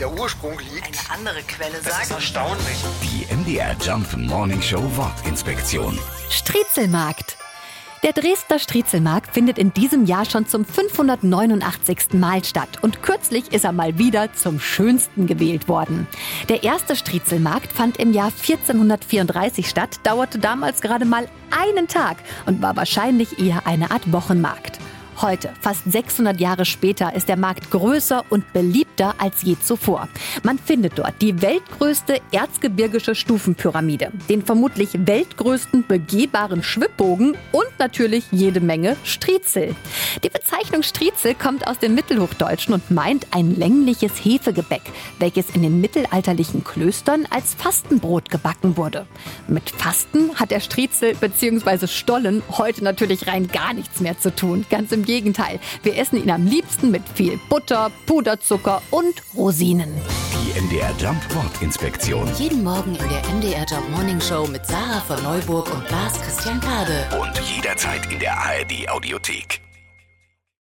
der Ursprung liegt. Eine andere Quelle Das ist sagt, erstaunlich. Die MDR Jump Morning Show Wortinspektion. Striezelmarkt. Der Dresdner Striezelmarkt findet in diesem Jahr schon zum 589. Mal statt und kürzlich ist er mal wieder zum schönsten gewählt worden. Der erste Striezelmarkt fand im Jahr 1434 statt, dauerte damals gerade mal einen Tag und war wahrscheinlich eher eine Art Wochenmarkt. Heute, fast 600 Jahre später, ist der Markt größer und beliebter als je zuvor. Man findet dort die weltgrößte erzgebirgische Stufenpyramide, den vermutlich weltgrößten begehbaren Schwibbogen und natürlich jede Menge Striezel. Die Bezeichnung Striezel kommt aus dem Mittelhochdeutschen und meint ein längliches Hefegebäck, welches in den mittelalterlichen Klöstern als Fastenbrot gebacken wurde. Mit Fasten hat der Striezel bzw. Stollen heute natürlich rein gar nichts mehr zu tun. Ganz im Gegenteil. Wir essen ihn am liebsten mit viel Butter, Puderzucker und Rosinen. Die MDR Jump Wortinspektion. jeden Morgen in der MDR Job Morning Show mit Sarah von Neuburg und Lars Christian Kade. Und jederzeit in der ARD Audiothek.